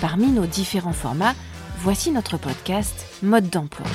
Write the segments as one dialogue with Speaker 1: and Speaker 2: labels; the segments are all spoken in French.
Speaker 1: Parmi nos différents formats, voici notre podcast Mode d'emploi.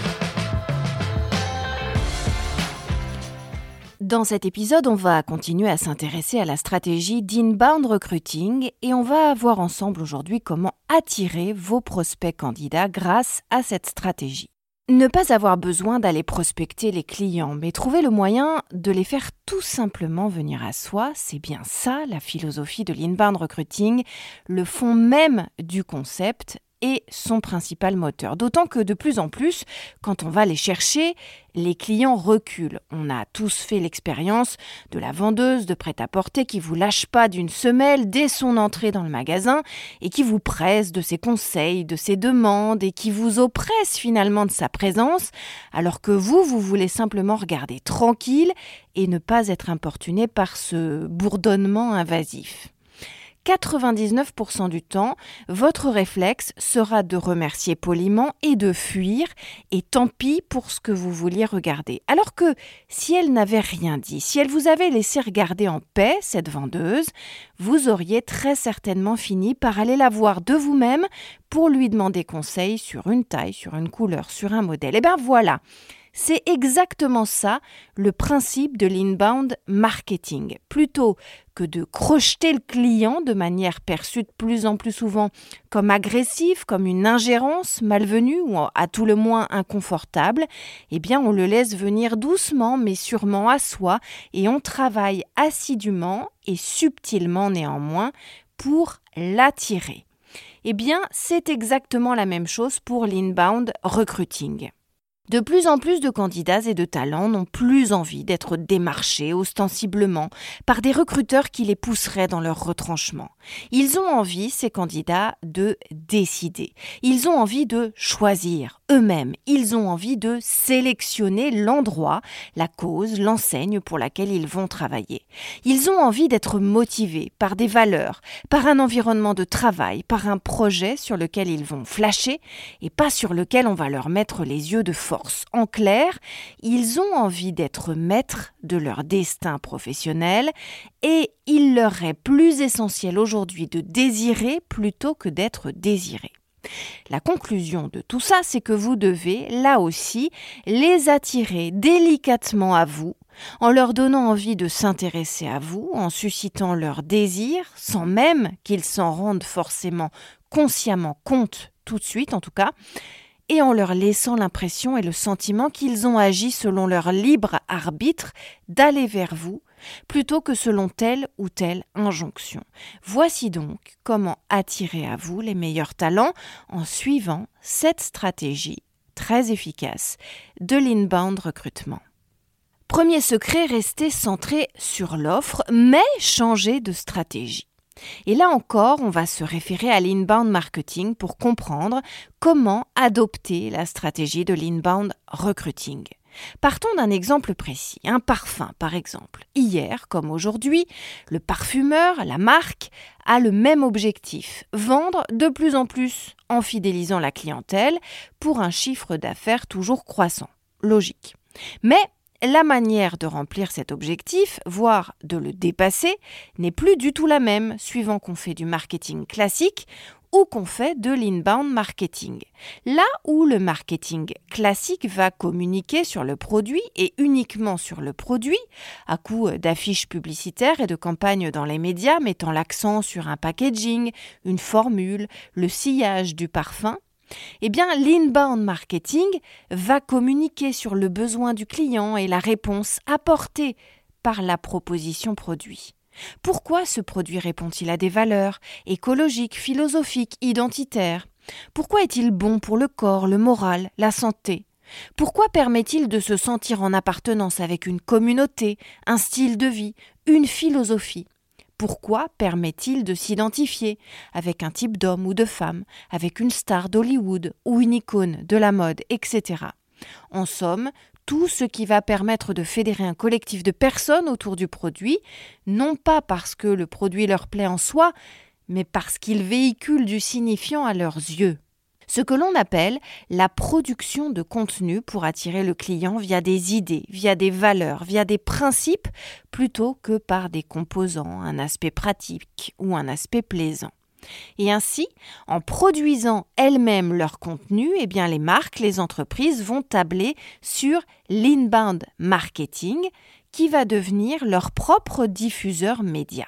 Speaker 1: Dans cet épisode, on va continuer à s'intéresser à la stratégie d'inbound recruiting et on va voir ensemble aujourd'hui comment attirer vos prospects candidats grâce à cette stratégie. Ne pas avoir besoin d'aller prospecter les clients, mais trouver le moyen de les faire tout simplement venir à soi, c'est bien ça la philosophie de l'inbound recruiting, le fond même du concept est son principal moteur. D'autant que de plus en plus, quand on va les chercher, les clients reculent. On a tous fait l'expérience de la vendeuse de prêt-à-porter qui vous lâche pas d'une semelle dès son entrée dans le magasin et qui vous presse de ses conseils, de ses demandes et qui vous oppresse finalement de sa présence, alors que vous, vous voulez simplement regarder tranquille et ne pas être importuné par ce bourdonnement invasif. 99% du temps, votre réflexe sera de remercier poliment et de fuir, et tant pis pour ce que vous vouliez regarder. Alors que si elle n'avait rien dit, si elle vous avait laissé regarder en paix cette vendeuse, vous auriez très certainement fini par aller la voir de vous-même pour lui demander conseil sur une taille, sur une couleur, sur un modèle. Et bien voilà, c'est exactement ça le principe de l'inbound marketing. Plutôt de crocheter le client de manière perçue de plus en plus souvent comme agressive, comme une ingérence malvenue ou à tout le moins inconfortable, eh bien on le laisse venir doucement mais sûrement à soi et on travaille assidûment et subtilement néanmoins pour l'attirer. Eh bien, c'est exactement la même chose pour l'inbound recruiting. De plus en plus de candidats et de talents n'ont plus envie d'être démarchés ostensiblement par des recruteurs qui les pousseraient dans leur retranchement. Ils ont envie, ces candidats, de décider. Ils ont envie de choisir eux-mêmes. Ils ont envie de sélectionner l'endroit, la cause, l'enseigne pour laquelle ils vont travailler. Ils ont envie d'être motivés par des valeurs, par un environnement de travail, par un projet sur lequel ils vont flasher et pas sur lequel on va leur mettre les yeux de force. En clair, ils ont envie d'être maîtres de leur destin professionnel et il leur est plus essentiel aujourd'hui de désirer plutôt que d'être désiré. La conclusion de tout ça, c'est que vous devez, là aussi, les attirer délicatement à vous, en leur donnant envie de s'intéresser à vous, en suscitant leur désir, sans même qu'ils s'en rendent forcément consciemment compte tout de suite en tout cas, et en leur laissant l'impression et le sentiment qu'ils ont agi selon leur libre arbitre d'aller vers vous plutôt que selon telle ou telle injonction. Voici donc comment attirer à vous les meilleurs talents en suivant cette stratégie très efficace de l'inbound recrutement. Premier secret, rester centré sur l'offre, mais changer de stratégie. Et là encore, on va se référer à l'inbound marketing pour comprendre comment adopter la stratégie de l'inbound recruiting. Partons d'un exemple précis, un parfum par exemple. Hier comme aujourd'hui, le parfumeur, la marque, a le même objectif, vendre de plus en plus en fidélisant la clientèle pour un chiffre d'affaires toujours croissant. Logique. Mais la manière de remplir cet objectif, voire de le dépasser, n'est plus du tout la même suivant qu'on fait du marketing classique ou qu'on fait de l'inbound marketing. Là où le marketing classique va communiquer sur le produit et uniquement sur le produit, à coup d'affiches publicitaires et de campagnes dans les médias mettant l'accent sur un packaging, une formule, le sillage du parfum, eh bien, l'inbound marketing va communiquer sur le besoin du client et la réponse apportée par la proposition produit. Pourquoi ce produit répond-il à des valeurs écologiques, philosophiques, identitaires? Pourquoi est-il bon pour le corps, le moral, la santé? Pourquoi permet-il de se sentir en appartenance avec une communauté, un style de vie, une philosophie? Pourquoi permet-il de s'identifier avec un type d'homme ou de femme, avec une star d'Hollywood ou une icône de la mode, etc. En somme, tout ce qui va permettre de fédérer un collectif de personnes autour du produit, non pas parce que le produit leur plaît en soi, mais parce qu'il véhicule du signifiant à leurs yeux ce que l'on appelle la production de contenu pour attirer le client via des idées, via des valeurs, via des principes, plutôt que par des composants, un aspect pratique ou un aspect plaisant. Et ainsi, en produisant elles-mêmes leur contenu, eh bien les marques, les entreprises vont tabler sur l'inbound marketing qui va devenir leur propre diffuseur média.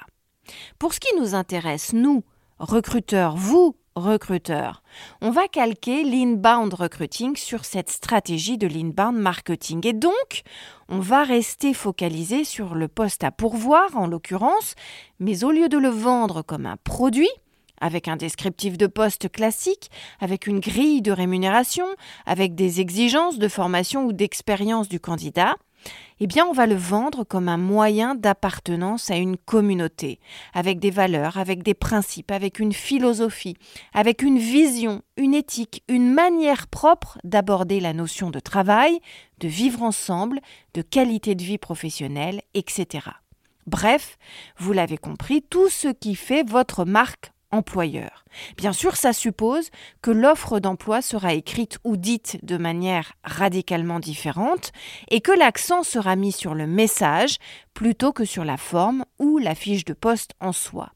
Speaker 1: Pour ce qui nous intéresse, nous, recruteurs, vous, recruteurs. On va calquer l'inbound recruiting sur cette stratégie de l'inbound marketing. Et donc, on va rester focalisé sur le poste à pourvoir, en l'occurrence, mais au lieu de le vendre comme un produit, avec un descriptif de poste classique, avec une grille de rémunération, avec des exigences de formation ou d'expérience du candidat, eh bien on va le vendre comme un moyen d'appartenance à une communauté, avec des valeurs, avec des principes, avec une philosophie, avec une vision, une éthique, une manière propre d'aborder la notion de travail, de vivre ensemble, de qualité de vie professionnelle, etc. Bref, vous l'avez compris, tout ce qui fait votre marque employeur. Bien sûr, ça suppose que l'offre d'emploi sera écrite ou dite de manière radicalement différente et que l'accent sera mis sur le message plutôt que sur la forme ou la fiche de poste en soi.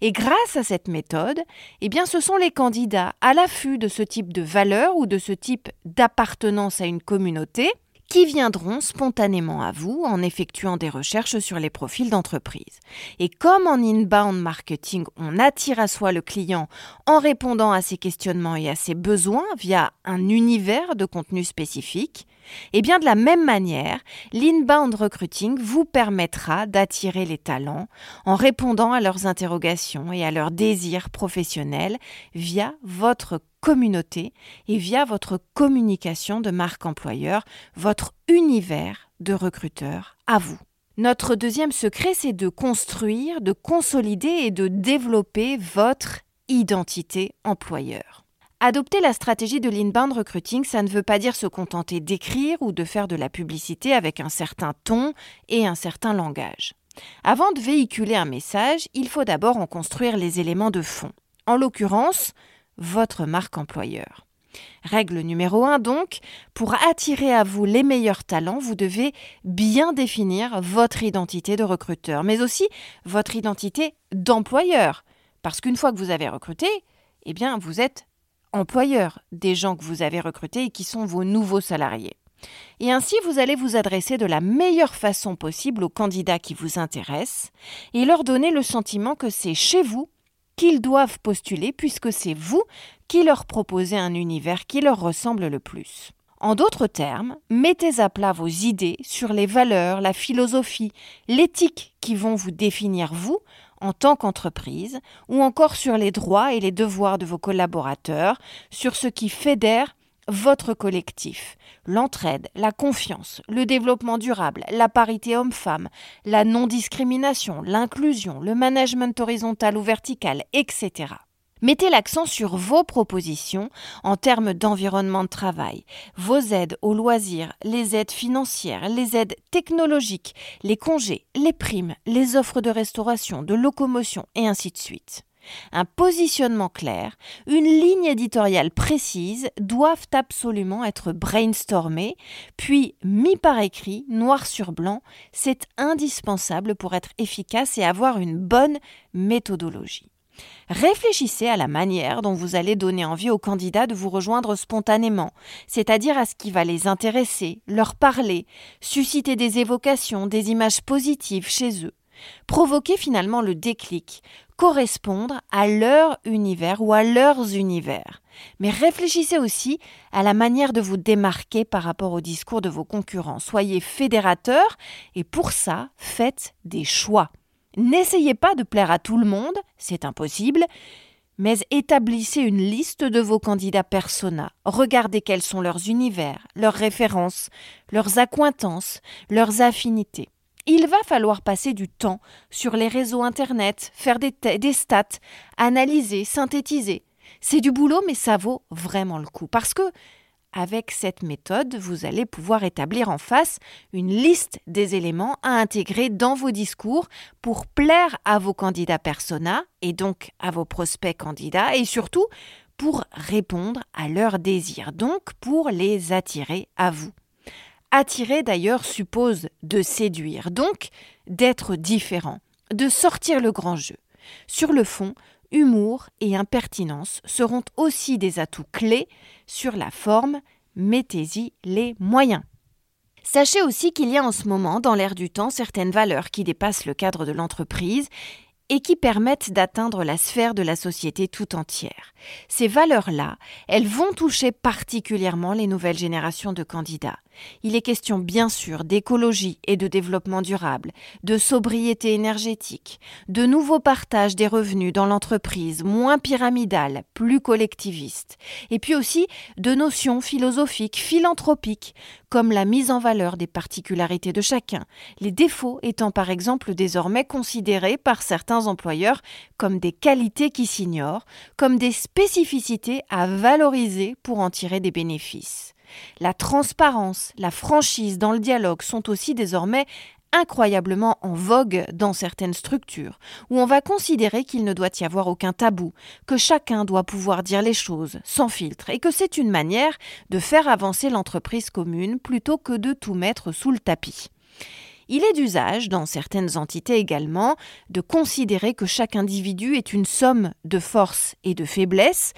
Speaker 1: Et grâce à cette méthode, eh bien, ce sont les candidats à l'affût de ce type de valeur ou de ce type d'appartenance à une communauté qui viendront spontanément à vous en effectuant des recherches sur les profils d'entreprise. Et comme en inbound marketing, on attire à soi le client en répondant à ses questionnements et à ses besoins via un univers de contenu spécifique, et eh bien de la même manière, l'inbound recruiting vous permettra d'attirer les talents en répondant à leurs interrogations et à leurs désirs professionnels via votre communauté et via votre communication de marque employeur, votre univers de recruteur à vous. Notre deuxième secret, c'est de construire, de consolider et de développer votre identité employeur. Adopter la stratégie de l'inbound recruiting, ça ne veut pas dire se contenter d'écrire ou de faire de la publicité avec un certain ton et un certain langage. Avant de véhiculer un message, il faut d'abord en construire les éléments de fond. En l'occurrence, votre marque employeur. Règle numéro 1 donc, pour attirer à vous les meilleurs talents, vous devez bien définir votre identité de recruteur, mais aussi votre identité d'employeur. Parce qu'une fois que vous avez recruté, eh bien, vous êtes employeur des gens que vous avez recrutés et qui sont vos nouveaux salariés. Et ainsi, vous allez vous adresser de la meilleure façon possible aux candidats qui vous intéressent et leur donner le sentiment que c'est chez vous qu'ils doivent postuler puisque c'est vous qui leur proposez un univers qui leur ressemble le plus. En d'autres termes, mettez à plat vos idées sur les valeurs, la philosophie, l'éthique qui vont vous définir vous en tant qu'entreprise, ou encore sur les droits et les devoirs de vos collaborateurs, sur ce qui fédère votre collectif, l'entraide, la confiance, le développement durable, la parité homme-femme, la non-discrimination, l'inclusion, le management horizontal ou vertical, etc. Mettez l'accent sur vos propositions en termes d'environnement de travail, vos aides aux loisirs, les aides financières, les aides technologiques, les congés, les primes, les offres de restauration, de locomotion et ainsi de suite. Un positionnement clair, une ligne éditoriale précise doivent absolument être brainstormées, puis mis par écrit, noir sur blanc. C'est indispensable pour être efficace et avoir une bonne méthodologie. Réfléchissez à la manière dont vous allez donner envie aux candidats de vous rejoindre spontanément, c'est-à-dire à ce qui va les intéresser, leur parler, susciter des évocations, des images positives chez eux. Provoquer finalement le déclic, correspondre à leur univers ou à leurs univers. Mais réfléchissez aussi à la manière de vous démarquer par rapport au discours de vos concurrents. Soyez fédérateurs et pour ça, faites des choix. N'essayez pas de plaire à tout le monde, c'est impossible, mais établissez une liste de vos candidats persona. Regardez quels sont leurs univers, leurs références, leurs accointances, leurs affinités. Il va falloir passer du temps sur les réseaux Internet, faire des, stats, analyser, synthétiser. C'est du boulot, mais ça vaut vraiment le coup. Parce que avec cette méthode, vous allez pouvoir établir en face une liste des éléments à intégrer dans vos discours pour plaire à vos candidats persona et donc à vos prospects candidats et surtout pour répondre à leurs désirs, donc pour les attirer à vous. Attirer d'ailleurs suppose de séduire, donc d'être différent, de sortir le grand jeu. Sur le fond, humour et impertinence seront aussi des atouts clés sur la forme, mettez-y les moyens. Sachez aussi qu'il y a en ce moment, dans l'air du temps, certaines valeurs qui dépassent le cadre de l'entreprise et qui permettent d'atteindre la sphère de la société tout entière. Ces valeurs-là, elles vont toucher particulièrement les nouvelles générations de candidats. Il est question bien sûr d'écologie et de développement durable, de sobriété énergétique, de nouveaux partages des revenus dans l'entreprise, moins pyramidal, plus collectiviste, et puis aussi de notions philosophiques, philanthropiques, comme la mise en valeur des particularités de chacun, les défauts étant par exemple désormais considérés par certains employeurs comme des qualités qui s'ignorent, comme des spécificités à valoriser pour en tirer des bénéfices. La transparence, la franchise dans le dialogue sont aussi désormais incroyablement en vogue dans certaines structures, où on va considérer qu'il ne doit y avoir aucun tabou, que chacun doit pouvoir dire les choses sans filtre, et que c'est une manière de faire avancer l'entreprise commune plutôt que de tout mettre sous le tapis. Il est d'usage, dans certaines entités également, de considérer que chaque individu est une somme de forces et de faiblesses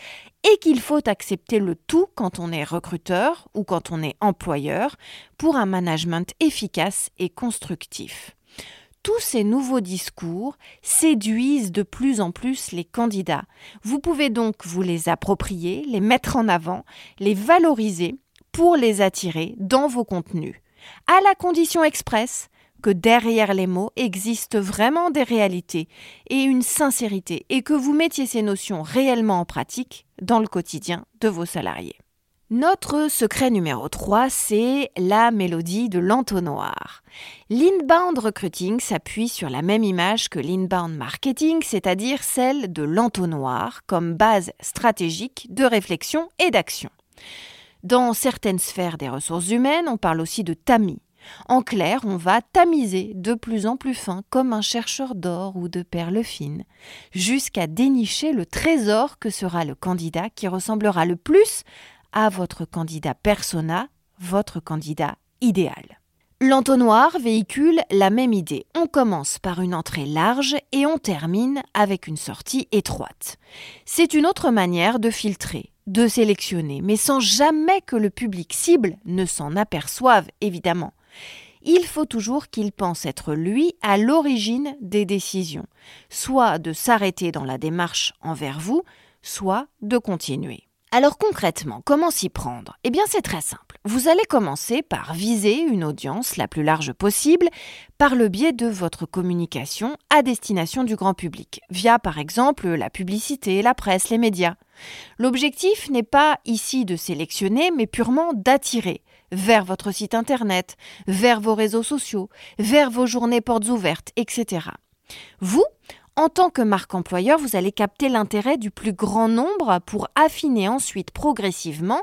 Speaker 1: et qu'il faut accepter le tout quand on est recruteur ou quand on est employeur pour un management efficace et constructif. Tous ces nouveaux discours séduisent de plus en plus les candidats. Vous pouvez donc vous les approprier, les mettre en avant, les valoriser pour les attirer dans vos contenus, à la condition expresse que derrière les mots existent vraiment des réalités et une sincérité et que vous mettiez ces notions réellement en pratique dans le quotidien de vos salariés. Notre secret numéro 3, c'est la mélodie de l'entonnoir. L'inbound recruiting s'appuie sur la même image que l'inbound marketing, c'est-à-dire celle de l'entonnoir comme base stratégique de réflexion et d'action. Dans certaines sphères des ressources humaines, on parle aussi de tamis, en clair, on va tamiser de plus en plus fin comme un chercheur d'or ou de perles fines, jusqu'à dénicher le trésor que sera le candidat qui ressemblera le plus à votre candidat persona, votre candidat idéal. L'entonnoir véhicule la même idée. On commence par une entrée large et on termine avec une sortie étroite. C'est une autre manière de filtrer, de sélectionner, mais sans jamais que le public cible ne s'en aperçoive, évidemment il faut toujours qu'il pense être lui à l'origine des décisions, soit de s'arrêter dans la démarche envers vous, soit de continuer. Alors concrètement, comment s'y prendre? Eh bien c'est très simple. Vous allez commencer par viser une audience la plus large possible par le biais de votre communication à destination du grand public, via par exemple la publicité, la presse, les médias. L'objectif n'est pas ici de sélectionner, mais purement d'attirer, vers votre site internet, vers vos réseaux sociaux, vers vos journées portes ouvertes, etc. Vous, en tant que marque employeur, vous allez capter l'intérêt du plus grand nombre pour affiner ensuite progressivement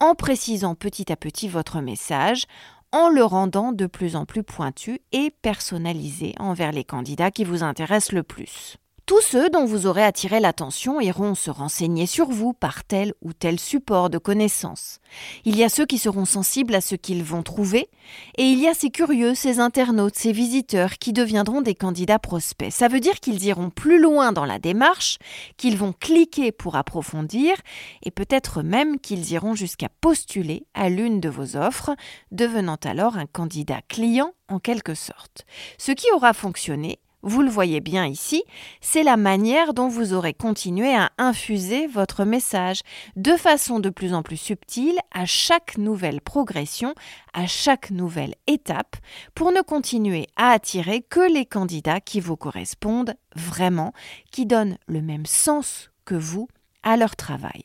Speaker 1: en précisant petit à petit votre message, en le rendant de plus en plus pointu et personnalisé envers les candidats qui vous intéressent le plus. Tous ceux dont vous aurez attiré l'attention iront se renseigner sur vous par tel ou tel support de connaissances. Il y a ceux qui seront sensibles à ce qu'ils vont trouver, et il y a ces curieux, ces internautes, ces visiteurs qui deviendront des candidats prospects. Ça veut dire qu'ils iront plus loin dans la démarche, qu'ils vont cliquer pour approfondir, et peut-être même qu'ils iront jusqu'à postuler à l'une de vos offres, devenant alors un candidat client en quelque sorte. Ce qui aura fonctionné, vous le voyez bien ici, c'est la manière dont vous aurez continué à infuser votre message de façon de plus en plus subtile à chaque nouvelle progression, à chaque nouvelle étape, pour ne continuer à attirer que les candidats qui vous correspondent vraiment, qui donnent le même sens que vous à leur travail.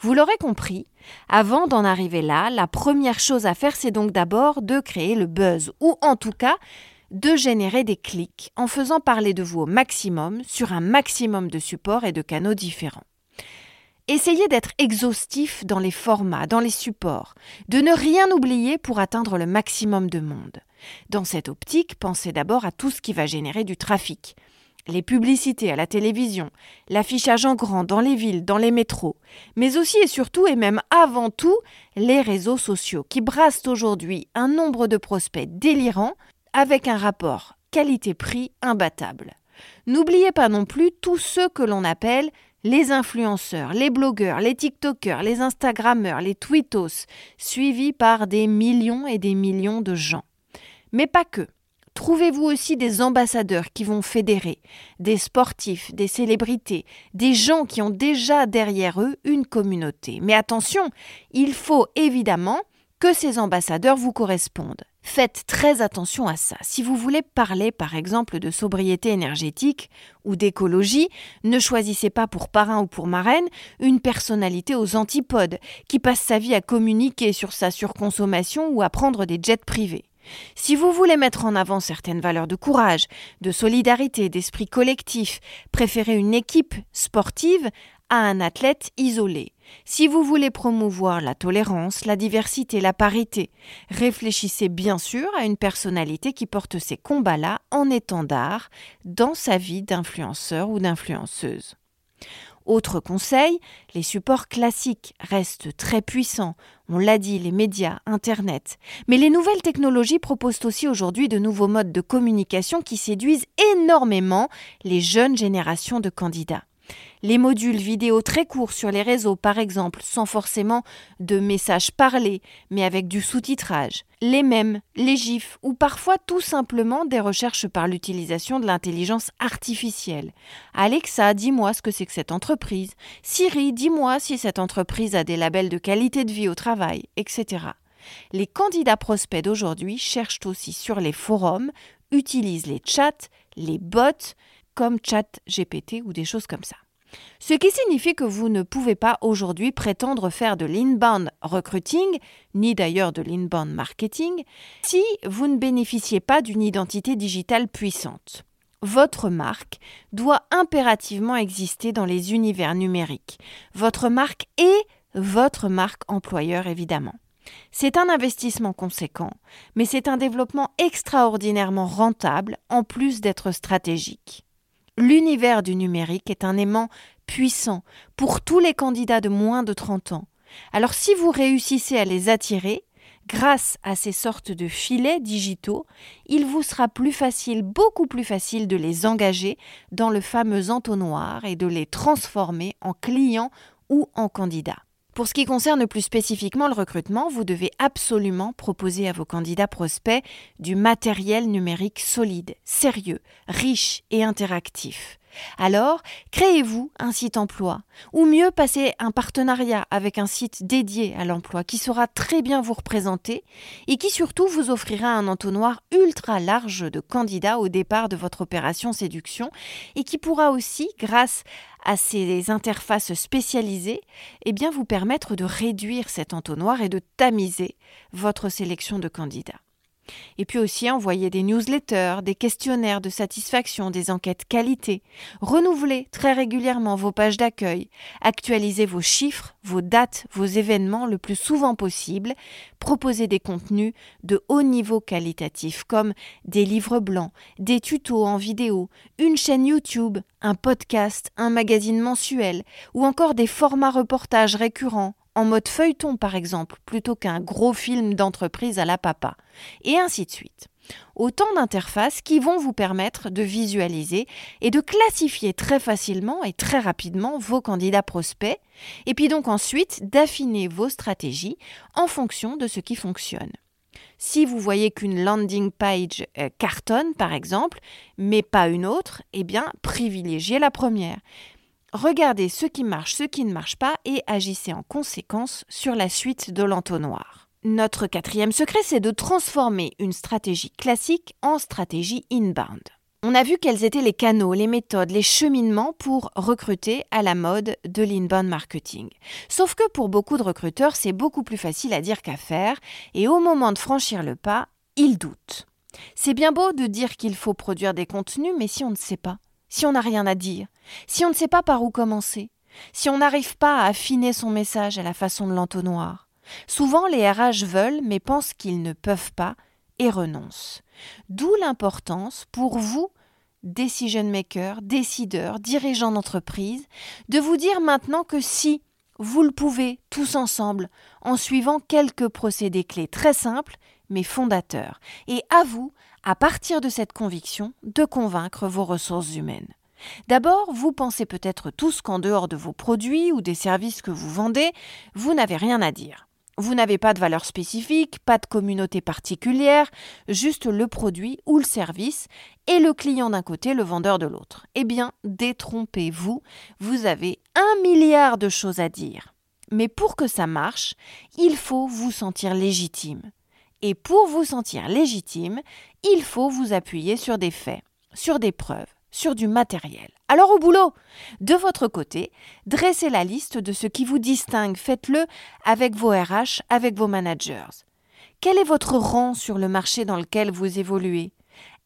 Speaker 1: Vous l'aurez compris, avant d'en arriver là, la première chose à faire, c'est donc d'abord de créer le buzz, ou en tout cas de générer des clics en faisant parler de vous au maximum sur un maximum de supports et de canaux différents. Essayez d'être exhaustif dans les formats, dans les supports, de ne rien oublier pour atteindre le maximum de monde. Dans cette optique, pensez d'abord à tout ce qui va générer du trafic. Les publicités à la télévision, l'affichage en grand dans les villes, dans les métros, mais aussi et surtout et même avant tout les réseaux sociaux qui brassent aujourd'hui un nombre de prospects délirants avec un rapport qualité-prix imbattable. N'oubliez pas non plus tous ceux que l'on appelle les influenceurs, les blogueurs, les TikTokers, les Instagrammeurs, les Twittos, suivis par des millions et des millions de gens. Mais pas que. Trouvez-vous aussi des ambassadeurs qui vont fédérer, des sportifs, des célébrités, des gens qui ont déjà derrière eux une communauté. Mais attention, il faut évidemment que ces ambassadeurs vous correspondent. Faites très attention à ça. Si vous voulez parler par exemple de sobriété énergétique ou d'écologie, ne choisissez pas pour parrain ou pour marraine une personnalité aux antipodes qui passe sa vie à communiquer sur sa surconsommation ou à prendre des jets privés. Si vous voulez mettre en avant certaines valeurs de courage, de solidarité, d'esprit collectif, préférez une équipe sportive à un athlète isolé. Si vous voulez promouvoir la tolérance, la diversité, la parité, réfléchissez bien sûr à une personnalité qui porte ces combats-là en étendard dans sa vie d'influenceur ou d'influenceuse. Autre conseil, les supports classiques restent très puissants. On l'a dit, les médias, Internet. Mais les nouvelles technologies proposent aussi aujourd'hui de nouveaux modes de communication qui séduisent énormément les jeunes générations de candidats les modules vidéo très courts sur les réseaux, par exemple, sans forcément de messages parlés, mais avec du sous-titrage, les mêmes, les gifs, ou parfois tout simplement des recherches par l'utilisation de l'intelligence artificielle. Alexa, dis-moi ce que c'est que cette entreprise. Siri, dis-moi si cette entreprise a des labels de qualité de vie au travail, etc. Les candidats prospects d'aujourd'hui cherchent aussi sur les forums, utilisent les chats, les bots, comme chat GPT ou des choses comme ça. Ce qui signifie que vous ne pouvez pas aujourd'hui prétendre faire de l'inbound recruiting, ni d'ailleurs de l'inbound marketing, si vous ne bénéficiez pas d'une identité digitale puissante. Votre marque doit impérativement exister dans les univers numériques. Votre marque est votre marque employeur, évidemment. C'est un investissement conséquent, mais c'est un développement extraordinairement rentable en plus d'être stratégique. L'univers du numérique est un aimant puissant pour tous les candidats de moins de 30 ans. Alors si vous réussissez à les attirer, grâce à ces sortes de filets digitaux, il vous sera plus facile, beaucoup plus facile de les engager dans le fameux entonnoir et de les transformer en clients ou en candidats. Pour ce qui concerne plus spécifiquement le recrutement, vous devez absolument proposer à vos candidats prospects du matériel numérique solide, sérieux, riche et interactif. Alors, créez-vous un site emploi, ou mieux passez un partenariat avec un site dédié à l'emploi qui saura très bien vous représenter et qui surtout vous offrira un entonnoir ultra large de candidats au départ de votre opération séduction et qui pourra aussi, grâce à ces interfaces spécialisées, eh bien vous permettre de réduire cet entonnoir et de tamiser votre sélection de candidats. Et puis aussi envoyer des newsletters, des questionnaires de satisfaction, des enquêtes qualité. Renouvelez très régulièrement vos pages d'accueil. Actualisez vos chiffres, vos dates, vos événements le plus souvent possible. Proposez des contenus de haut niveau qualitatif comme des livres blancs, des tutos en vidéo, une chaîne YouTube, un podcast, un magazine mensuel ou encore des formats reportages récurrents en mode feuilleton par exemple, plutôt qu'un gros film d'entreprise à la papa, et ainsi de suite. Autant d'interfaces qui vont vous permettre de visualiser et de classifier très facilement et très rapidement vos candidats prospects, et puis donc ensuite d'affiner vos stratégies en fonction de ce qui fonctionne. Si vous voyez qu'une landing page euh, cartonne, par exemple, mais pas une autre, eh bien, privilégiez la première. Regardez ce qui marche, ce qui ne marche pas et agissez en conséquence sur la suite de l'entonnoir. Notre quatrième secret, c'est de transformer une stratégie classique en stratégie inbound. On a vu quels étaient les canaux, les méthodes, les cheminements pour recruter à la mode de l'inbound marketing. Sauf que pour beaucoup de recruteurs, c'est beaucoup plus facile à dire qu'à faire, et au moment de franchir le pas, ils doutent. C'est bien beau de dire qu'il faut produire des contenus, mais si on ne sait pas, si on n'a rien à dire, si on ne sait pas par où commencer, si on n'arrive pas à affiner son message à la façon de l'entonnoir, souvent les RH veulent mais pensent qu'ils ne peuvent pas et renoncent. D'où l'importance pour vous, decision makers, décideurs, dirigeants d'entreprise, de vous dire maintenant que si vous le pouvez tous ensemble en suivant quelques procédés clés très simples mais fondateurs. Et à vous, à partir de cette conviction, de convaincre vos ressources humaines. D'abord, vous pensez peut-être tous qu'en dehors de vos produits ou des services que vous vendez, vous n'avez rien à dire. Vous n'avez pas de valeur spécifique, pas de communauté particulière, juste le produit ou le service, et le client d'un côté, le vendeur de l'autre. Eh bien, détrompez-vous, vous avez un milliard de choses à dire. Mais pour que ça marche, il faut vous sentir légitime. Et pour vous sentir légitime, il faut vous appuyer sur des faits, sur des preuves, sur du matériel. Alors au boulot De votre côté, dressez la liste de ce qui vous distingue, faites-le avec vos RH, avec vos managers. Quel est votre rang sur le marché dans lequel vous évoluez?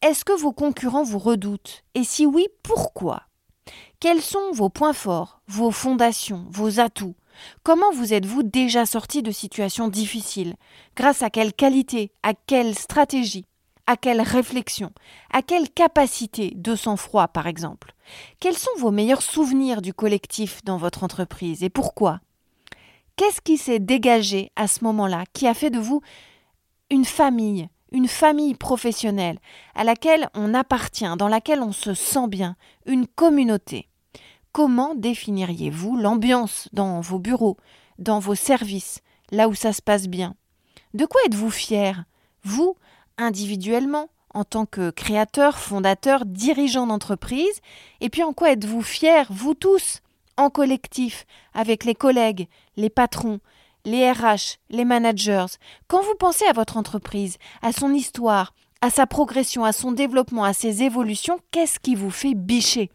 Speaker 1: Est-ce que vos concurrents vous redoutent? Et si oui, pourquoi? Quels sont vos points forts, vos fondations, vos atouts? Comment vous êtes-vous déjà sorti de situations difficiles? Grâce à quelle qualité À quelle stratégie à quelle réflexion À quelle capacité de sang-froid, par exemple? Quels sont vos meilleurs souvenirs du collectif dans votre entreprise et pourquoi? Qu'est-ce qui s'est dégagé à ce moment-là qui a fait de vous une famille, une famille professionnelle à laquelle on appartient, dans laquelle on se sent bien, une communauté? Comment définiriez-vous l'ambiance dans vos bureaux, dans vos services, là où ça se passe bien? De quoi êtes-vous fier? Vous, individuellement, en tant que créateur, fondateur, dirigeant d'entreprise Et puis en quoi êtes-vous fier, vous tous, en collectif, avec les collègues, les patrons, les RH, les managers? Quand vous pensez à votre entreprise, à son histoire, à sa progression, à son développement, à ses évolutions, qu'est-ce qui vous fait bicher?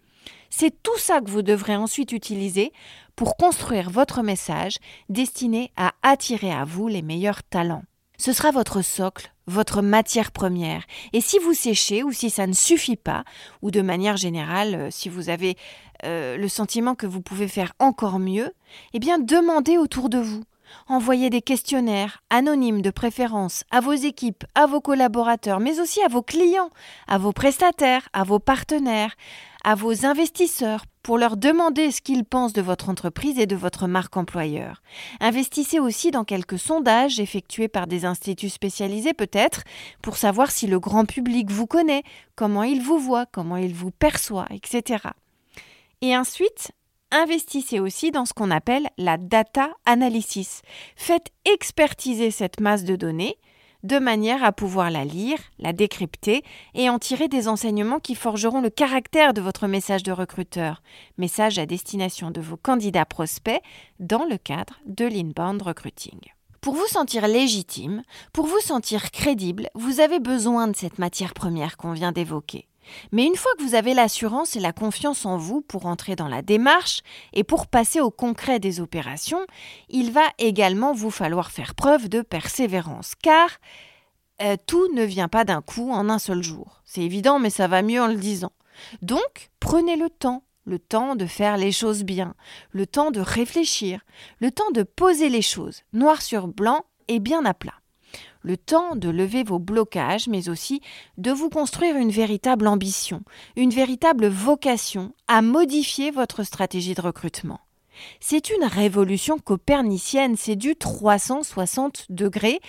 Speaker 1: C'est tout ça que vous devrez ensuite utiliser pour construire votre message destiné à attirer à vous les meilleurs talents. Ce sera votre socle, votre matière première. Et si vous séchez ou si ça ne suffit pas, ou de manière générale, euh, si vous avez euh, le sentiment que vous pouvez faire encore mieux, eh bien demandez autour de vous. Envoyez des questionnaires, anonymes de préférence, à vos équipes, à vos collaborateurs, mais aussi à vos clients, à vos prestataires, à vos partenaires, à vos investisseurs pour leur demander ce qu'ils pensent de votre entreprise et de votre marque employeur. Investissez aussi dans quelques sondages effectués par des instituts spécialisés peut-être pour savoir si le grand public vous connaît, comment il vous voit, comment il vous perçoit, etc. Et ensuite, investissez aussi dans ce qu'on appelle la data analysis. Faites expertiser cette masse de données de manière à pouvoir la lire, la décrypter et en tirer des enseignements qui forgeront le caractère de votre message de recruteur, message à destination de vos candidats prospects dans le cadre de l'inbound recruiting. Pour vous sentir légitime, pour vous sentir crédible, vous avez besoin de cette matière première qu'on vient d'évoquer. Mais une fois que vous avez l'assurance et la confiance en vous pour entrer dans la démarche et pour passer au concret des opérations, il va également vous falloir faire preuve de persévérance, car euh, tout ne vient pas d'un coup en un seul jour. C'est évident, mais ça va mieux en le disant. Donc, prenez le temps, le temps de faire les choses bien, le temps de réfléchir, le temps de poser les choses, noir sur blanc et bien à plat le temps de lever vos blocages, mais aussi de vous construire une véritable ambition, une véritable vocation à modifier votre stratégie de recrutement. C'est une révolution copernicienne, c'est du 360 degrés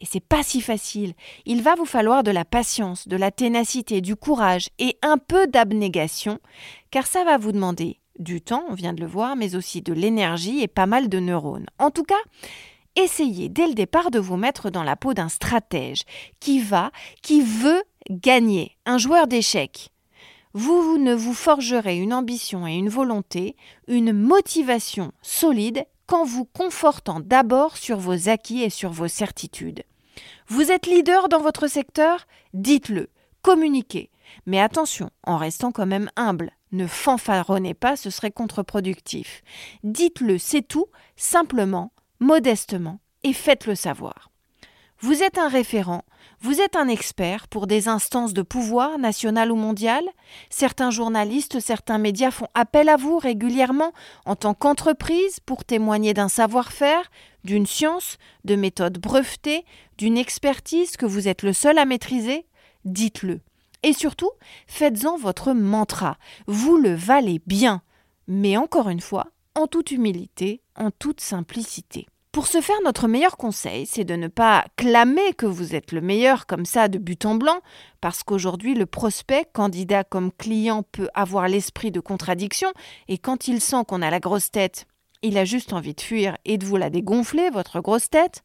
Speaker 1: et c'est pas si facile. Il va vous falloir de la patience, de la ténacité, du courage et un peu d'abnégation, car ça va vous demander du temps, on vient de le voir, mais aussi de l'énergie et pas mal de neurones. En tout cas, essayez dès le départ de vous mettre dans la peau d'un stratège qui va, qui veut gagner, un joueur d'échecs. Vous ne vous forgerez une ambition et une volonté, une motivation solide qu'en vous confortant d'abord sur vos acquis et sur vos certitudes. Vous êtes leader dans votre secteur? Dites-le, communiquez. Mais attention, en restant quand même humble. Ne fanfaronnez pas, ce serait contre-productif. Dites-le, c'est tout, simplement, modestement et faites-le savoir. Vous êtes un référent, vous êtes un expert pour des instances de pouvoir nationales ou mondiales. Certains journalistes, certains médias font appel à vous régulièrement en tant qu'entreprise pour témoigner d'un savoir-faire, d'une science, de méthodes brevetées, d'une expertise que vous êtes le seul à maîtriser. Dites-le. Et surtout, faites-en votre mantra. Vous le valez bien. Mais encore une fois, en toute humilité, en toute simplicité. Pour ce faire, notre meilleur conseil, c'est de ne pas clamer que vous êtes le meilleur comme ça de but en blanc, parce qu'aujourd'hui le prospect, candidat comme client, peut avoir l'esprit de contradiction, et quand il sent qu'on a la grosse tête, il a juste envie de fuir et de vous la dégonfler, votre grosse tête.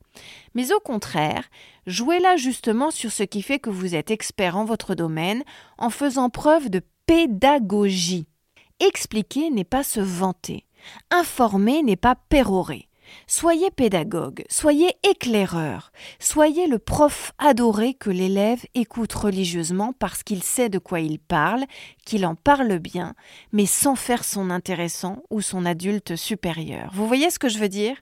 Speaker 1: Mais au contraire, jouez là justement sur ce qui fait que vous êtes expert en votre domaine, en faisant preuve de pédagogie. Expliquer n'est pas se vanter. Informer n'est pas pérorer. Soyez pédagogue, soyez éclaireur, soyez le prof adoré que l'élève écoute religieusement parce qu'il sait de quoi il parle, qu'il en parle bien, mais sans faire son intéressant ou son adulte supérieur. Vous voyez ce que je veux dire?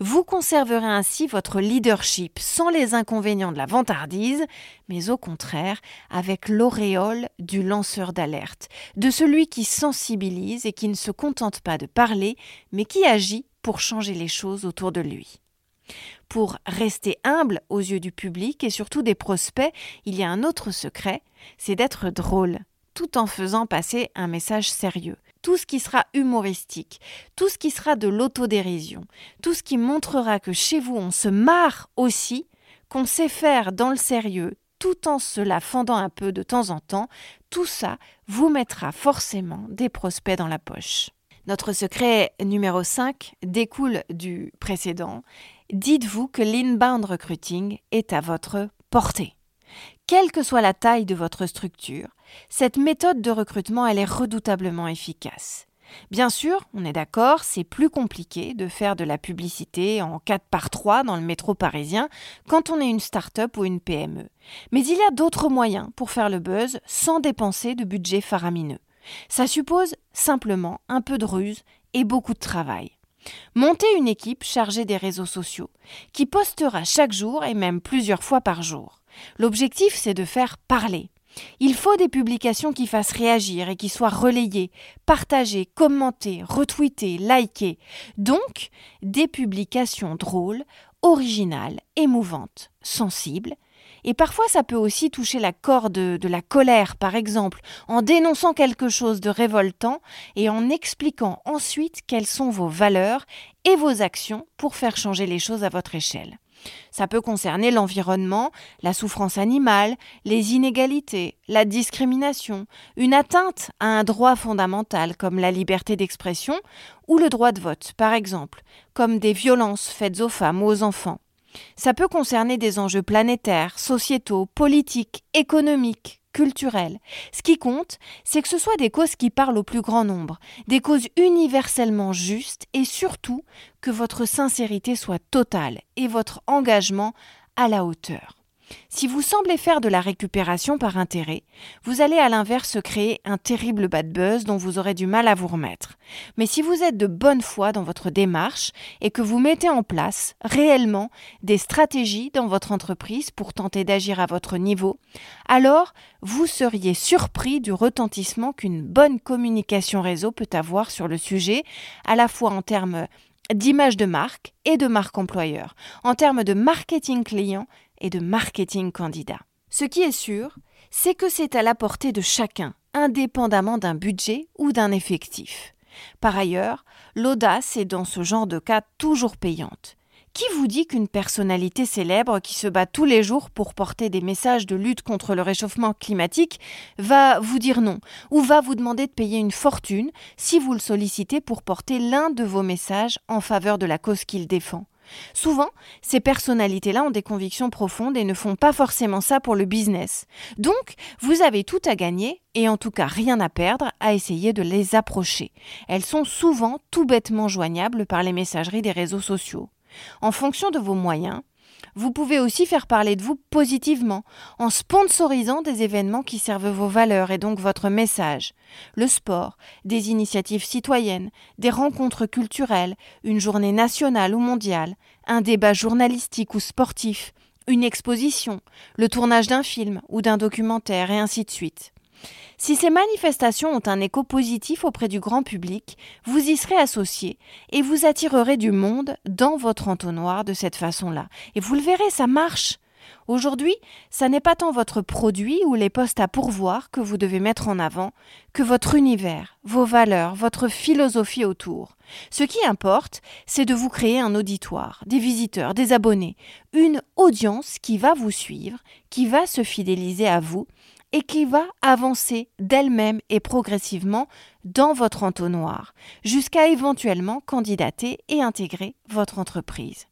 Speaker 1: Vous conserverez ainsi votre leadership sans les inconvénients de la vantardise, mais au contraire avec l'auréole du lanceur d'alerte, de celui qui sensibilise et qui ne se contente pas de parler, mais qui agit changer les choses autour de lui. Pour rester humble aux yeux du public et surtout des prospects, il y a un autre secret, c'est d'être drôle, tout en faisant passer un message sérieux. Tout ce qui sera humoristique, tout ce qui sera de l'autodérision, tout ce qui montrera que chez vous on se marre aussi, qu'on sait faire dans le sérieux, tout en se la fendant un peu de temps en temps, tout ça vous mettra forcément des prospects dans la poche. Notre secret numéro 5 découle du précédent. Dites-vous que l'inbound recruiting est à votre portée. Quelle que soit la taille de votre structure, cette méthode de recrutement elle est redoutablement efficace. Bien sûr, on est d'accord, c'est plus compliqué de faire de la publicité en 4 par 3 dans le métro parisien quand on est une start-up ou une PME. Mais il y a d'autres moyens pour faire le buzz sans dépenser de budget faramineux. Ça suppose simplement un peu de ruse et beaucoup de travail. Montez une équipe chargée des réseaux sociaux, qui postera chaque jour et même plusieurs fois par jour. L'objectif, c'est de faire parler. Il faut des publications qui fassent réagir et qui soient relayées, partagées, commentées, retweetées, likées. Donc, des publications drôles, originales, émouvantes, sensibles, et parfois ça peut aussi toucher la corde de la colère, par exemple, en dénonçant quelque chose de révoltant et en expliquant ensuite quelles sont vos valeurs et vos actions pour faire changer les choses à votre échelle. Ça peut concerner l'environnement, la souffrance animale, les inégalités, la discrimination, une atteinte à un droit fondamental comme la liberté d'expression ou le droit de vote, par exemple, comme des violences faites aux femmes ou aux enfants. Ça peut concerner des enjeux planétaires, sociétaux, politiques, économiques, culturels. Ce qui compte, c'est que ce soit des causes qui parlent au plus grand nombre, des causes universellement justes et surtout que votre sincérité soit totale et votre engagement à la hauteur. Si vous semblez faire de la récupération par intérêt, vous allez à l'inverse créer un terrible bad buzz dont vous aurez du mal à vous remettre. Mais si vous êtes de bonne foi dans votre démarche et que vous mettez en place réellement des stratégies dans votre entreprise pour tenter d'agir à votre niveau, alors vous seriez surpris du retentissement qu'une bonne communication réseau peut avoir sur le sujet, à la fois en termes d'image de marque et de marque employeur, en termes de marketing client et de marketing candidat. Ce qui est sûr, c'est que c'est à la portée de chacun, indépendamment d'un budget ou d'un effectif. Par ailleurs, l'audace est dans ce genre de cas toujours payante. Qui vous dit qu'une personnalité célèbre qui se bat tous les jours pour porter des messages de lutte contre le réchauffement climatique va vous dire non ou va vous demander de payer une fortune si vous le sollicitez pour porter l'un de vos messages en faveur de la cause qu'il défend? Souvent, ces personnalités-là ont des convictions profondes et ne font pas forcément ça pour le business. Donc, vous avez tout à gagner, et en tout cas rien à perdre, à essayer de les approcher. Elles sont souvent tout bêtement joignables par les messageries des réseaux sociaux. En fonction de vos moyens, vous pouvez aussi faire parler de vous positivement en sponsorisant des événements qui servent vos valeurs et donc votre message. Le sport, des initiatives citoyennes, des rencontres culturelles, une journée nationale ou mondiale, un débat journalistique ou sportif, une exposition, le tournage d'un film ou d'un documentaire et ainsi de suite. Si ces manifestations ont un écho positif auprès du grand public, vous y serez associé et vous attirerez du monde dans votre entonnoir de cette façon-là. Et vous le verrez, ça marche. Aujourd'hui, ça n'est pas tant votre produit ou les postes à pourvoir que vous devez mettre en avant que votre univers, vos valeurs, votre philosophie autour. Ce qui importe, c'est de vous créer un auditoire, des visiteurs, des abonnés, une audience qui va vous suivre, qui va se fidéliser à vous et qui va avancer d'elle-même et progressivement dans votre entonnoir, jusqu'à éventuellement candidater et intégrer votre entreprise.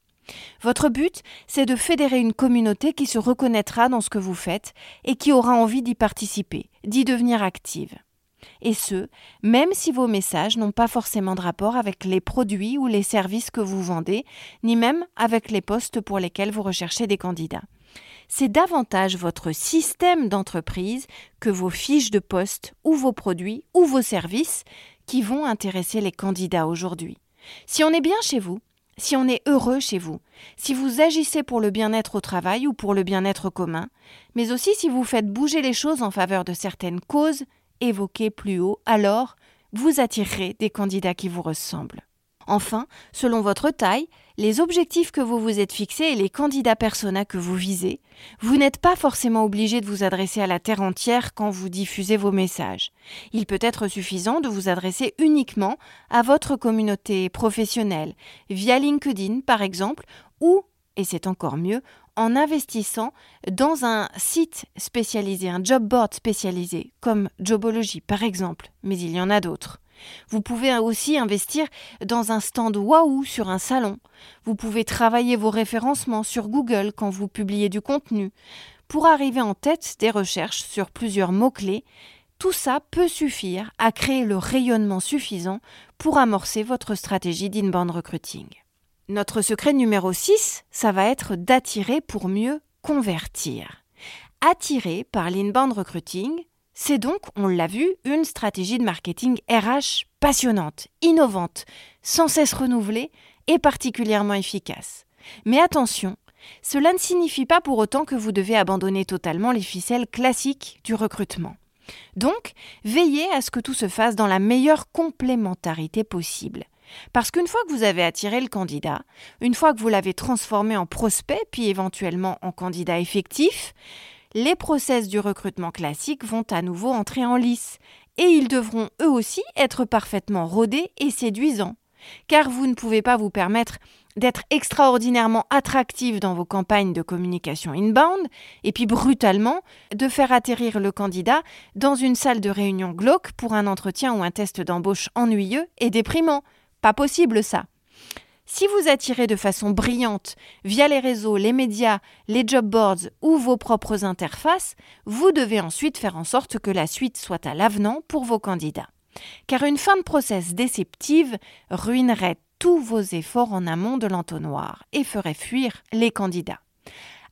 Speaker 1: Votre but, c'est de fédérer une communauté qui se reconnaîtra dans ce que vous faites et qui aura envie d'y participer, d'y devenir active. Et ce, même si vos messages n'ont pas forcément de rapport avec les produits ou les services que vous vendez, ni même avec les postes pour lesquels vous recherchez des candidats c'est davantage votre système d'entreprise que vos fiches de poste ou vos produits ou vos services qui vont intéresser les candidats aujourd'hui. Si on est bien chez vous, si on est heureux chez vous, si vous agissez pour le bien-être au travail ou pour le bien-être commun, mais aussi si vous faites bouger les choses en faveur de certaines causes évoquées plus haut, alors vous attirerez des candidats qui vous ressemblent. Enfin, selon votre taille, les objectifs que vous vous êtes fixés et les candidats persona que vous visez, vous n'êtes pas forcément obligé de vous adresser à la terre entière quand vous diffusez vos messages. Il peut être suffisant de vous adresser uniquement à votre communauté professionnelle, via LinkedIn par exemple, ou, et c'est encore mieux, en investissant dans un site spécialisé, un job board spécialisé, comme Jobology par exemple, mais il y en a d'autres. Vous pouvez aussi investir dans un stand Wahoo sur un salon. Vous pouvez travailler vos référencements sur Google quand vous publiez du contenu. Pour arriver en tête des recherches sur plusieurs mots-clés, tout ça peut suffire à créer le rayonnement suffisant pour amorcer votre stratégie d'inbound recruiting. Notre secret numéro 6, ça va être d'attirer pour mieux convertir. Attirer par l'inbound recruiting, c'est donc, on l'a vu, une stratégie de marketing RH passionnante, innovante, sans cesse renouvelée et particulièrement efficace. Mais attention, cela ne signifie pas pour autant que vous devez abandonner totalement les ficelles classiques du recrutement. Donc, veillez à ce que tout se fasse dans la meilleure complémentarité possible. Parce qu'une fois que vous avez attiré le candidat, une fois que vous l'avez transformé en prospect, puis éventuellement en candidat effectif, les process du recrutement classique vont à nouveau entrer en lice et ils devront eux aussi être parfaitement rodés et séduisants. Car vous ne pouvez pas vous permettre d'être extraordinairement attractif dans vos campagnes de communication inbound et puis brutalement de faire atterrir le candidat dans une salle de réunion glauque pour un entretien ou un test d'embauche ennuyeux et déprimant. Possible ça. Si vous attirez de façon brillante via les réseaux, les médias, les job boards ou vos propres interfaces, vous devez ensuite faire en sorte que la suite soit à l'avenant pour vos candidats. Car une fin de process déceptive ruinerait tous vos efforts en amont de l'entonnoir et ferait fuir les candidats.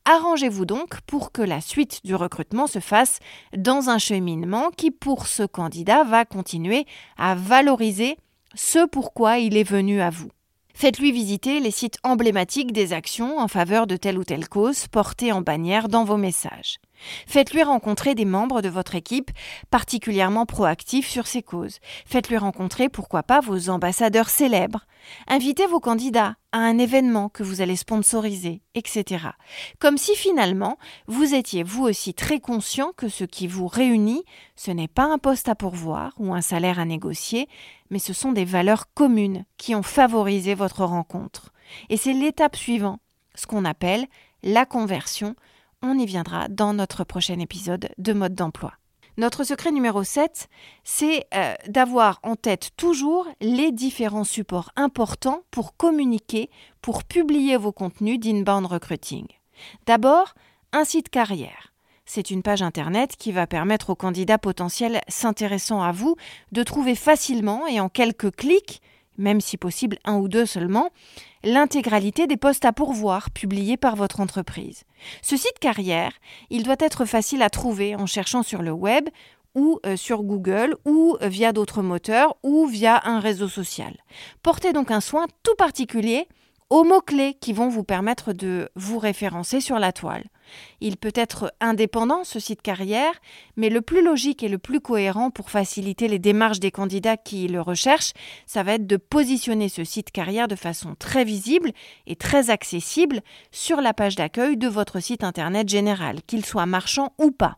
Speaker 1: Arrangez-vous donc pour que la suite du recrutement se fasse dans un cheminement qui, pour ce candidat, va continuer à valoriser ce pourquoi il est venu à vous. Faites-lui visiter les sites emblématiques des actions en faveur de telle ou telle cause portées en bannière dans vos messages. Faites-lui rencontrer des membres de votre équipe particulièrement proactifs sur ces causes. Faites-lui rencontrer, pourquoi pas, vos ambassadeurs célèbres. Invitez vos candidats à un événement que vous allez sponsoriser, etc. Comme si finalement vous étiez vous aussi très conscient que ce qui vous réunit, ce n'est pas un poste à pourvoir ou un salaire à négocier, mais ce sont des valeurs communes qui ont favorisé votre rencontre. Et c'est l'étape suivante, ce qu'on appelle la conversion on y viendra dans notre prochain épisode de mode d'emploi. Notre secret numéro 7, c'est euh, d'avoir en tête toujours les différents supports importants pour communiquer, pour publier vos contenus d'inbound recruiting. D'abord, un site carrière. C'est une page Internet qui va permettre aux candidats potentiels s'intéressant à vous de trouver facilement et en quelques clics même si possible un ou deux seulement, l'intégralité des postes à pourvoir publiés par votre entreprise. Ce site carrière, il doit être facile à trouver en cherchant sur le web ou euh, sur Google ou euh, via d'autres moteurs ou via un réseau social. Portez donc un soin tout particulier aux mots-clés qui vont vous permettre de vous référencer sur la toile. Il peut être indépendant, ce site carrière, mais le plus logique et le plus cohérent pour faciliter les démarches des candidats qui le recherchent, ça va être de positionner ce site carrière de façon très visible et très accessible sur la page d'accueil de votre site internet général, qu'il soit marchand ou pas.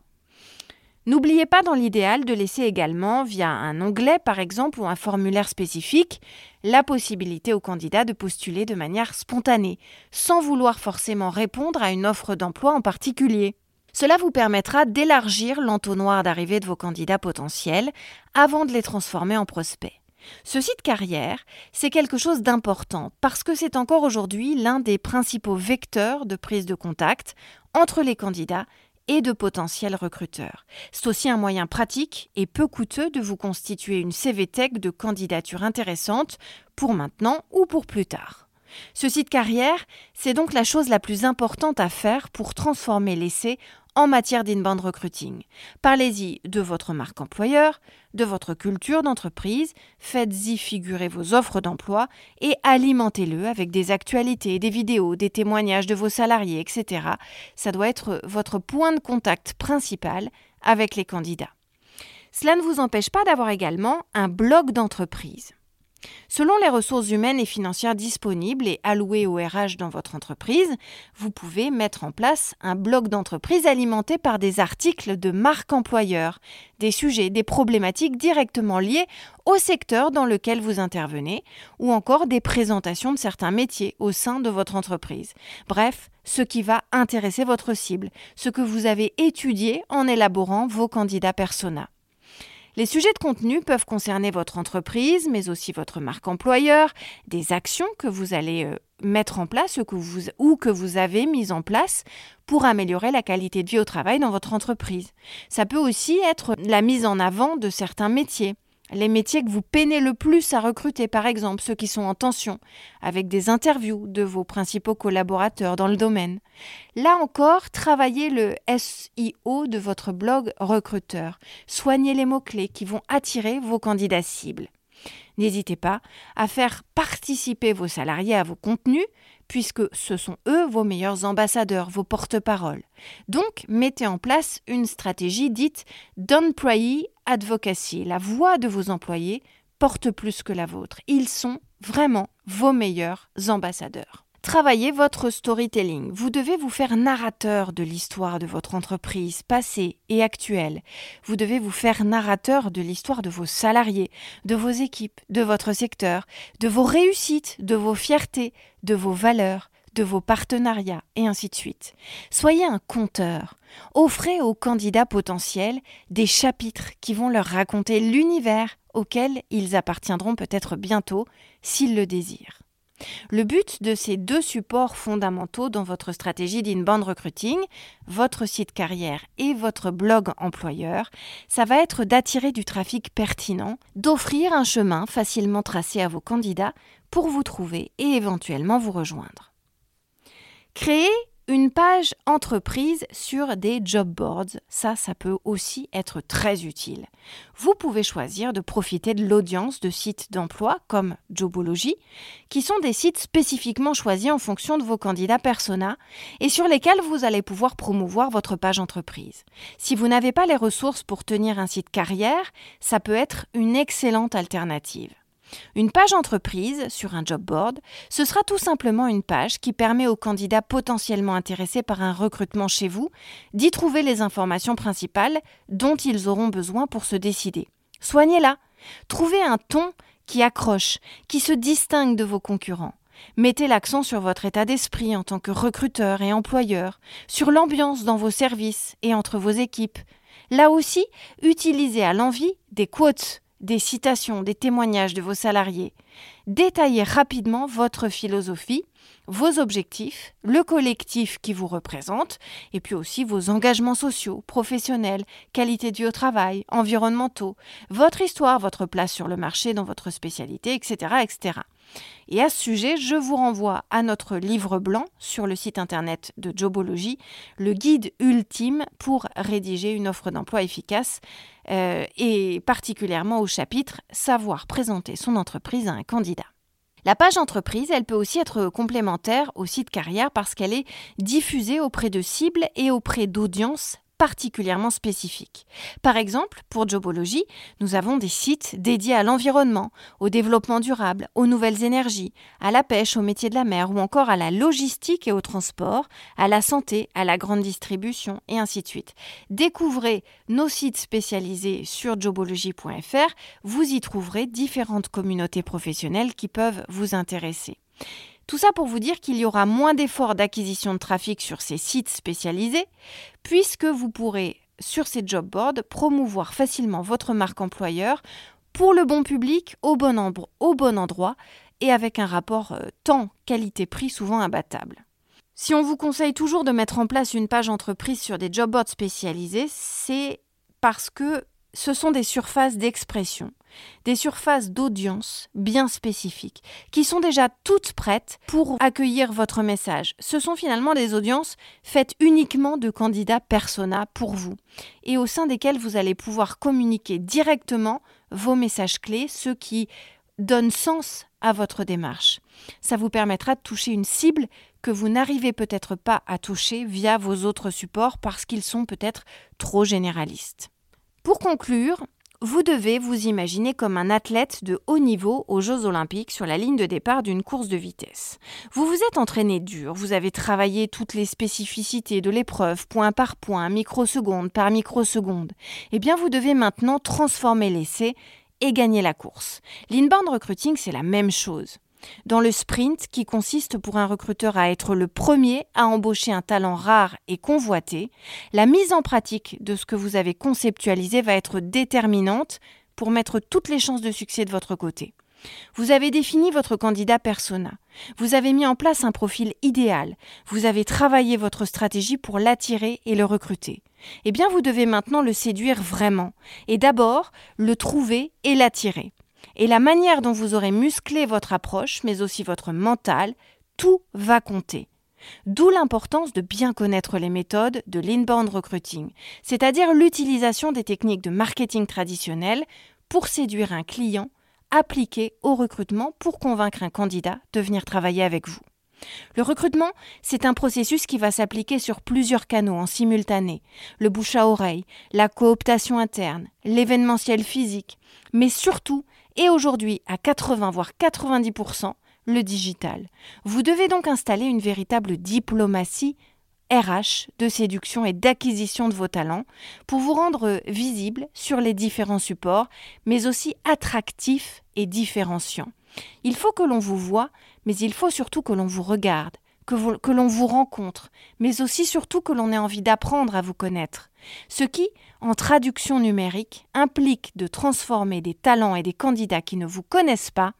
Speaker 1: N'oubliez pas dans l'idéal de laisser également, via un onglet par exemple ou un formulaire spécifique, la possibilité aux candidats de postuler de manière spontanée, sans vouloir forcément répondre à une offre d'emploi en particulier. Cela vous permettra d'élargir l'entonnoir d'arrivée de vos candidats potentiels avant de les transformer en prospects. Ce site carrière, c'est quelque chose d'important parce que c'est encore aujourd'hui l'un des principaux vecteurs de prise de contact entre les candidats et de potentiels recruteurs. C'est aussi un moyen pratique et peu coûteux de vous constituer une CVTech de candidature intéressante pour maintenant ou pour plus tard. Ce site carrière, c'est donc la chose la plus importante à faire pour transformer l'essai en matière d'inbound recruiting. Parlez-y de votre marque employeur, de votre culture d'entreprise, faites-y figurer vos offres d'emploi et alimentez-le avec des actualités, des vidéos, des témoignages de vos salariés, etc. Ça doit être votre point de contact principal avec les candidats. Cela ne vous empêche pas d'avoir également un blog d'entreprise. Selon les ressources humaines et financières disponibles et allouées au RH dans votre entreprise, vous pouvez mettre en place un blog d'entreprise alimenté par des articles de marque employeur, des sujets, des problématiques directement liées au secteur dans lequel vous intervenez, ou encore des présentations de certains métiers au sein de votre entreprise. Bref, ce qui va intéresser votre cible, ce que vous avez étudié en élaborant vos candidats persona. Les sujets de contenu peuvent concerner votre entreprise, mais aussi votre marque employeur, des actions que vous allez euh, mettre en place ou que vous avez mises en place pour améliorer la qualité de vie au travail dans votre entreprise. Ça peut aussi être la mise en avant de certains métiers les métiers que vous peinez le plus à recruter, par exemple ceux qui sont en tension, avec des interviews de vos principaux collaborateurs dans le domaine. Là encore, travaillez le SEO de votre blog recruteur. Soignez les mots-clés qui vont attirer vos candidats cibles. N'hésitez pas à faire participer vos salariés à vos contenus, puisque ce sont eux vos meilleurs ambassadeurs, vos porte-paroles. Donc, mettez en place une stratégie dite d'employee advocacy. La voix de vos employés porte plus que la vôtre. Ils sont vraiment vos meilleurs ambassadeurs. Travaillez votre storytelling. Vous devez vous faire narrateur de l'histoire de votre entreprise, passée et actuelle. Vous devez vous faire narrateur de l'histoire de vos salariés, de vos équipes, de votre secteur, de vos réussites, de vos fiertés, de vos valeurs, de vos partenariats, et ainsi de suite. Soyez un conteur. Offrez aux candidats potentiels des chapitres qui vont leur raconter l'univers auquel ils appartiendront peut-être bientôt s'ils le désirent. Le but de ces deux supports fondamentaux dans votre stratégie d'inbound recruiting, votre site carrière et votre blog employeur, ça va être d'attirer du trafic pertinent, d'offrir un chemin facilement tracé à vos candidats pour vous trouver et éventuellement vous rejoindre. Une page entreprise sur des job boards, ça, ça peut aussi être très utile. Vous pouvez choisir de profiter de l'audience de sites d'emploi comme Jobology, qui sont des sites spécifiquement choisis en fonction de vos candidats persona et sur lesquels vous allez pouvoir promouvoir votre page entreprise. Si vous n'avez pas les ressources pour tenir un site carrière, ça peut être une excellente alternative. Une page entreprise sur un job board, ce sera tout simplement une page qui permet aux candidats potentiellement intéressés par un recrutement chez vous d'y trouver les informations principales dont ils auront besoin pour se décider. Soignez-la. Trouvez un ton qui accroche, qui se distingue de vos concurrents. Mettez l'accent sur votre état d'esprit en tant que recruteur et employeur, sur l'ambiance dans vos services et entre vos équipes. Là aussi, utilisez à l'envie des quotes, des citations, des témoignages de vos salariés. Détaillez rapidement votre philosophie, vos objectifs, le collectif qui vous représente, et puis aussi vos engagements sociaux, professionnels, qualité au travail, environnementaux, votre histoire, votre place sur le marché dans votre spécialité, etc. etc. Et à ce sujet, je vous renvoie à notre livre blanc sur le site internet de Jobology, le guide ultime pour rédiger une offre d'emploi efficace, euh, et particulièrement au chapitre Savoir présenter son entreprise à un candidat. La page entreprise, elle peut aussi être complémentaire au site carrière parce qu'elle est diffusée auprès de cibles et auprès d'audiences particulièrement spécifiques. Par exemple, pour Jobology, nous avons des sites dédiés à l'environnement, au développement durable, aux nouvelles énergies, à la pêche, au métier de la mer ou encore à la logistique et au transport, à la santé, à la grande distribution et ainsi de suite. Découvrez nos sites spécialisés sur jobology.fr, vous y trouverez différentes communautés professionnelles qui peuvent vous intéresser. Tout ça pour vous dire qu'il y aura moins d'efforts d'acquisition de trafic sur ces sites spécialisés, puisque vous pourrez, sur ces job boards, promouvoir facilement votre marque employeur pour le bon public, au bon, au bon endroit, et avec un rapport euh, temps qualité-prix souvent imbattable. Si on vous conseille toujours de mettre en place une page entreprise sur des job boards spécialisés, c'est parce que ce sont des surfaces d'expression, des surfaces d'audience bien spécifiques, qui sont déjà toutes prêtes pour accueillir votre message. Ce sont finalement des audiences faites uniquement de candidats persona pour vous, et au sein desquelles vous allez pouvoir communiquer directement vos messages clés, ceux qui donnent sens à votre démarche. Ça vous permettra de toucher une cible que vous n'arrivez peut-être pas à toucher via vos autres supports parce qu'ils sont peut-être trop généralistes. Pour conclure, vous devez vous imaginer comme un athlète de haut niveau aux Jeux olympiques sur la ligne de départ d'une course de vitesse. Vous vous êtes entraîné dur, vous avez travaillé toutes les spécificités de l'épreuve, point par point, microseconde par microseconde. Eh bien, vous devez maintenant transformer l'essai et gagner la course. L'inbound recruiting, c'est la même chose. Dans le sprint, qui consiste pour un recruteur à être le premier à embaucher un talent rare et convoité, la mise en pratique de ce que vous avez conceptualisé va être déterminante pour mettre toutes les chances de succès de votre côté. Vous avez défini votre candidat persona. Vous avez mis en place un profil idéal. Vous avez travaillé votre stratégie pour l'attirer et le recruter. Eh bien, vous devez maintenant le séduire vraiment. Et d'abord, le trouver et l'attirer et la manière dont vous aurez musclé votre approche, mais aussi votre mental, tout va compter. D'où l'importance de bien connaître les méthodes de l'inbound recruiting, c'est-à-dire l'utilisation des techniques de marketing traditionnelles pour séduire un client appliquées au recrutement pour convaincre un candidat de venir travailler avec vous. Le recrutement, c'est un processus qui va s'appliquer sur plusieurs canaux en simultané. Le bouche à oreille, la cooptation interne, l'événementiel physique, mais surtout et aujourd'hui à 80 voire 90% le digital. Vous devez donc installer une véritable diplomatie RH de séduction et d'acquisition de vos talents pour vous rendre visible sur les différents supports, mais aussi attractif et différenciant. Il faut que l'on vous voit, mais il faut surtout que l'on vous regarde, que, l'on vous rencontre, mais aussi surtout que l'on ait envie d'apprendre à vous connaître. Ce qui, en traduction numérique, implique de transformer des talents et des candidats qui ne vous connaissent pas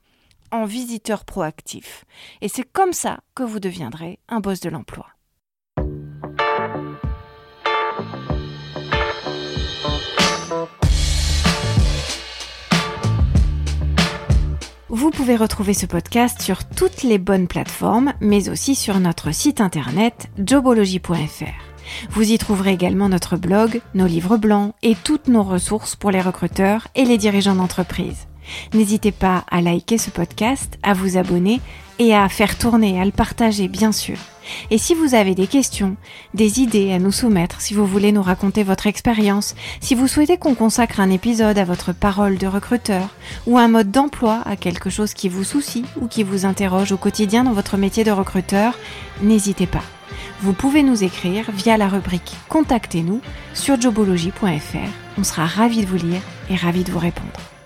Speaker 1: en visiteurs proactifs. Et c'est comme ça que vous deviendrez un boss de l'emploi. Vous pouvez retrouver ce podcast sur toutes les bonnes plateformes, mais aussi sur notre site internet jobology.fr. Vous y trouverez également notre blog, nos livres blancs et toutes nos ressources pour les recruteurs et les dirigeants d'entreprise. N'hésitez pas à liker ce podcast, à vous abonner et à faire tourner, à le partager bien sûr. Et si vous avez des questions, des idées à nous soumettre, si vous voulez nous raconter votre expérience, si vous souhaitez qu'on consacre un épisode à votre parole de recruteur ou un mode d'emploi à quelque chose qui vous soucie ou qui vous interroge au quotidien dans votre métier de recruteur, n'hésitez pas. Vous pouvez nous écrire via la rubrique Contactez-nous sur jobology.fr. On sera ravis de vous lire et ravis de vous répondre.